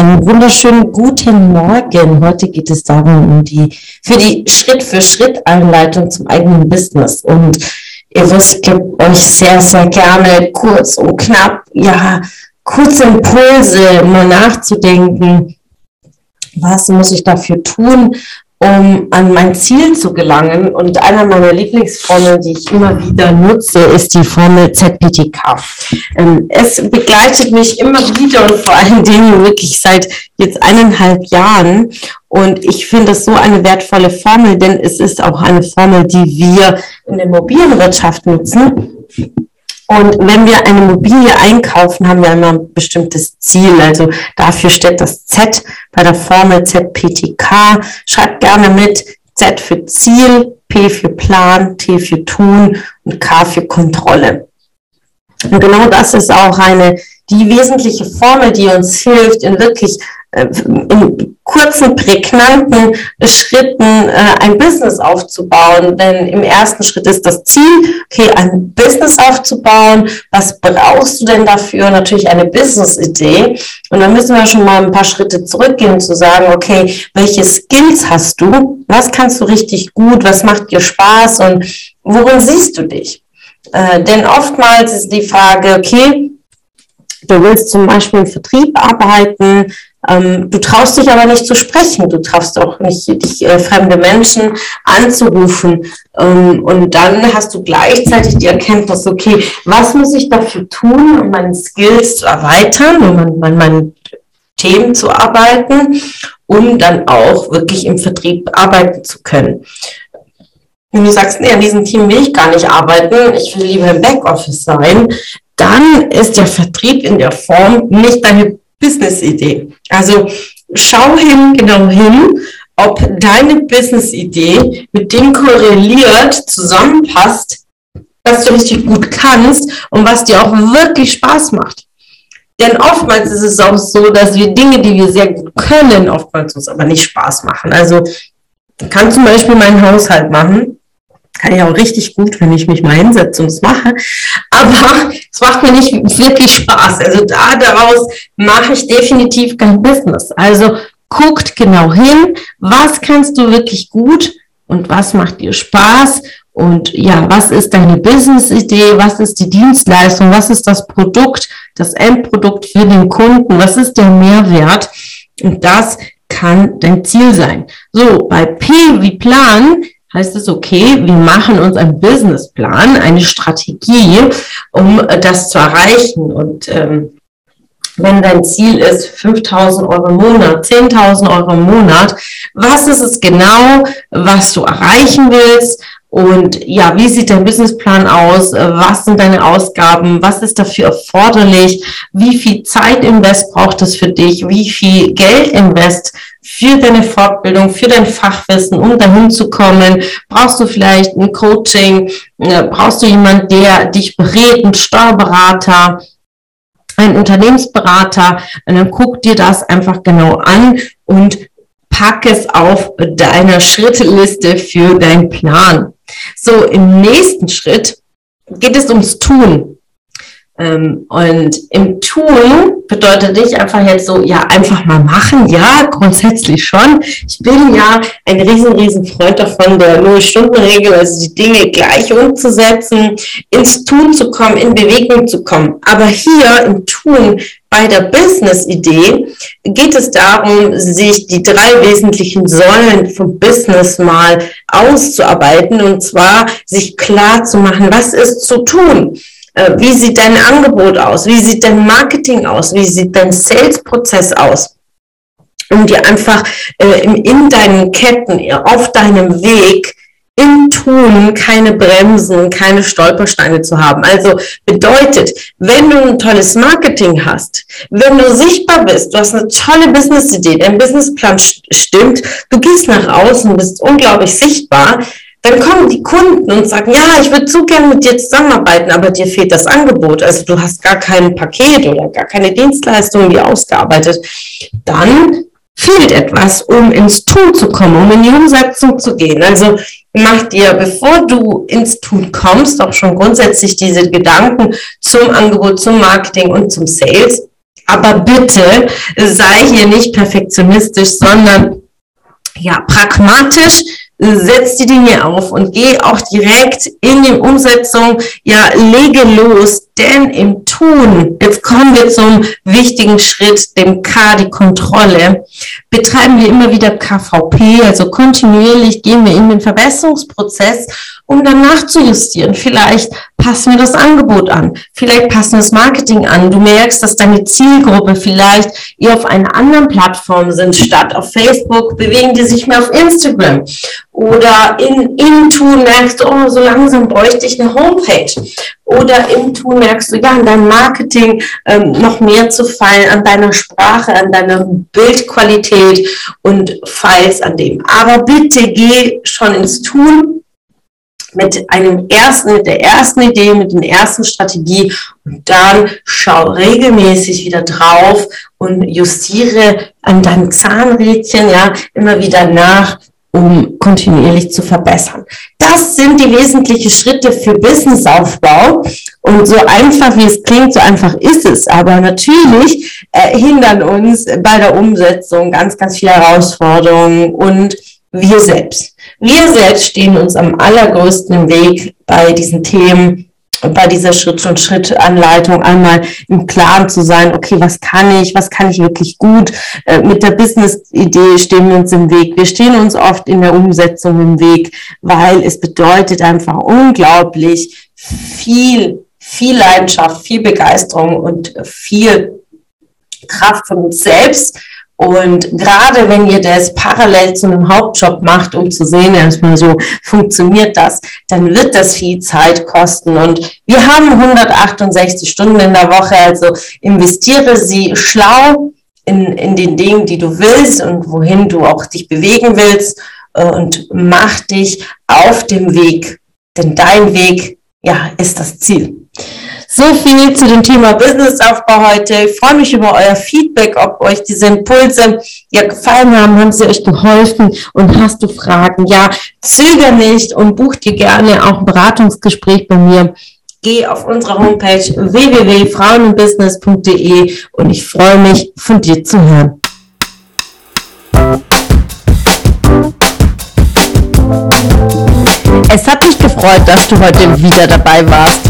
Einen wunderschönen guten Morgen. Heute geht es darum, um die, für die Schritt-für-Schritt-Einleitung zum eigenen Business. Und ihr wisst, ich gebe euch sehr, sehr gerne kurz und knapp, ja, kurze Impulse, mal nachzudenken. Was muss ich dafür tun? Um an mein Ziel zu gelangen. Und einer meiner Lieblingsformeln, die ich immer wieder nutze, ist die Formel ZPTK. Ähm, es begleitet mich immer wieder und vor allen Dingen wirklich seit jetzt eineinhalb Jahren. Und ich finde es so eine wertvolle Formel, denn es ist auch eine Formel, die wir in der mobilen Wirtschaft nutzen. Und wenn wir eine Immobilie einkaufen, haben wir immer ein bestimmtes Ziel. Also dafür steht das Z bei der Formel ZPTK. Schreibt gerne mit Z für Ziel, P für Plan, T für Tun und K für Kontrolle. Und genau das ist auch eine, die wesentliche Formel, die uns hilft, in wirklich in kurzen, prägnanten Schritten äh, ein Business aufzubauen. Denn im ersten Schritt ist das Ziel, okay, ein Business aufzubauen. Was brauchst du denn dafür? Natürlich eine Business-Idee. Und dann müssen wir schon mal ein paar Schritte zurückgehen, zu sagen, okay, welche Skills hast du? Was kannst du richtig gut? Was macht dir Spaß? Und worin siehst du dich? Äh, denn oftmals ist die Frage, okay, du willst zum Beispiel im Vertrieb arbeiten, ähm, du traust dich aber nicht zu sprechen, du traust auch nicht, dich äh, fremde Menschen anzurufen. Ähm, und dann hast du gleichzeitig die Erkenntnis, okay, was muss ich dafür tun, um meine Skills zu erweitern, um an, an meinen Themen zu arbeiten, um dann auch wirklich im Vertrieb arbeiten zu können. Wenn du sagst, nee, an diesem Team will ich gar nicht arbeiten, ich will lieber im Backoffice sein, dann ist der Vertrieb in der Form nicht deine Business-Idee. Also schau hin, genau hin, ob deine Business-Idee mit dem korreliert, zusammenpasst, was du richtig gut kannst und was dir auch wirklich Spaß macht. Denn oftmals ist es auch so, dass wir Dinge, die wir sehr gut können, oftmals uns aber nicht Spaß machen. Also kann zum Beispiel meinen Haushalt machen kann ich auch richtig gut, wenn ich mich mal hinsetze und es mache. Aber es macht mir nicht wirklich Spaß. Also da daraus mache ich definitiv kein Business. Also guckt genau hin, was kannst du wirklich gut und was macht dir Spaß und ja, was ist deine Business-Idee, was ist die Dienstleistung, was ist das Produkt, das Endprodukt für den Kunden, was ist der Mehrwert und das kann dein Ziel sein. So, bei P wie Plan heißt es, okay, wir machen uns einen Businessplan, eine Strategie, um das zu erreichen. Und ähm, wenn dein Ziel ist 5000 Euro im Monat, 10.000 Euro im Monat, was ist es genau, was du erreichen willst? Und ja, wie sieht dein Businessplan aus? Was sind deine Ausgaben? Was ist dafür erforderlich? Wie viel Zeit invest braucht es für dich? Wie viel Geld invest für deine Fortbildung, für dein Fachwissen, um dahin zu kommen? Brauchst du vielleicht ein Coaching? Brauchst du jemanden, der dich berät, einen Steuerberater? ein Unternehmensberater, und dann guck dir das einfach genau an und pack es auf deiner Schritteliste für deinen Plan. So, im nächsten Schritt geht es ums Tun. Ähm, und im Tun bedeutet nicht einfach jetzt so, ja, einfach mal machen. Ja, grundsätzlich schon. Ich bin ja ein riesen, riesen Freund davon, der Null-Stunden-Regel, also die Dinge gleich umzusetzen, ins Tun zu kommen, in Bewegung zu kommen. Aber hier im Tun bei der Business-Idee geht es darum, sich die drei wesentlichen Säulen vom Business mal auszuarbeiten und zwar sich klar zu machen, was ist zu tun. Äh, wie sieht dein Angebot aus? Wie sieht dein Marketing aus? Wie sieht dein Sales-Prozess aus? Um dir einfach äh, in deinen Ketten, auf deinem Weg im Tun keine Bremsen, keine Stolpersteine zu haben. Also bedeutet, wenn du ein tolles Marketing hast, wenn du sichtbar bist, du hast eine tolle Business-Idee, dein Businessplan stimmt, du gehst nach außen, bist unglaublich sichtbar, dann kommen die Kunden und sagen, ja, ich würde so gerne mit dir zusammenarbeiten, aber dir fehlt das Angebot. Also du hast gar kein Paket oder gar keine Dienstleistung, die ausgearbeitet. Dann fehlt etwas, um ins Tun zu kommen, um in die Umsetzung zu gehen. Also mach dir, bevor du ins Tun kommst, auch schon grundsätzlich diese Gedanken zum Angebot, zum Marketing und zum Sales. Aber bitte sei hier nicht perfektionistisch, sondern ja, pragmatisch, setz die Dinge auf und geh auch direkt in die Umsetzung. Ja, lege los, denn im Tun, jetzt kommen wir zum wichtigen Schritt, dem K, die Kontrolle, betreiben wir immer wieder KVP, also kontinuierlich gehen wir in den Verbesserungsprozess, um dann nachzujustieren. Vielleicht passen wir das Angebot an, vielleicht passen wir das Marketing an. Du merkst, dass deine Zielgruppe vielleicht eher auf einer anderen Plattform sind, statt auf Facebook, bewegen die sich mehr auf Instagram. Oder in, in Tun merkst du, oh, so langsam bräuchte ich eine Homepage. Oder im Tun merkst du, ja, an deinem Marketing ähm, noch mehr zu fallen, an deiner Sprache, an deiner Bildqualität und falls an dem. Aber bitte geh schon ins Tun mit einem ersten, mit der ersten Idee, mit der ersten Strategie und dann schau regelmäßig wieder drauf und justiere an deinem Zahnrädchen ja immer wieder nach, um kontinuierlich zu verbessern. Das sind die wesentlichen Schritte für Businessaufbau. Und so einfach wie es klingt, so einfach ist es. Aber natürlich äh, hindern uns bei der Umsetzung ganz, ganz viele Herausforderungen und wir selbst. Wir selbst stehen uns am allergrößten im Weg bei diesen Themen bei dieser Schritt-und-Schritt-Anleitung einmal im Klaren zu sein, okay, was kann ich, was kann ich wirklich gut. Äh, mit der Business-Idee stehen wir uns im Weg. Wir stehen uns oft in der Umsetzung im Weg, weil es bedeutet einfach unglaublich viel, viel Leidenschaft, viel Begeisterung und viel Kraft von uns selbst, und gerade wenn ihr das parallel zu einem Hauptjob macht, um zu sehen, erstmal so funktioniert das, dann wird das viel Zeit kosten. Und wir haben 168 Stunden in der Woche, also investiere sie schlau in, in den Dingen, die du willst und wohin du auch dich bewegen willst äh, und mach dich auf dem Weg, denn dein Weg, ja, ist das Ziel. So viel zu dem Thema Businessaufbau heute. Ich freue mich über euer Feedback, ob euch diese Impulse ja gefallen haben, haben sie euch geholfen und hast du Fragen? Ja, zöger nicht und buch dir gerne auch ein Beratungsgespräch bei mir. Geh auf unsere Homepage www.frauenbusiness.de und ich freue mich, von dir zu hören. Es hat mich gefreut, dass du heute wieder dabei warst.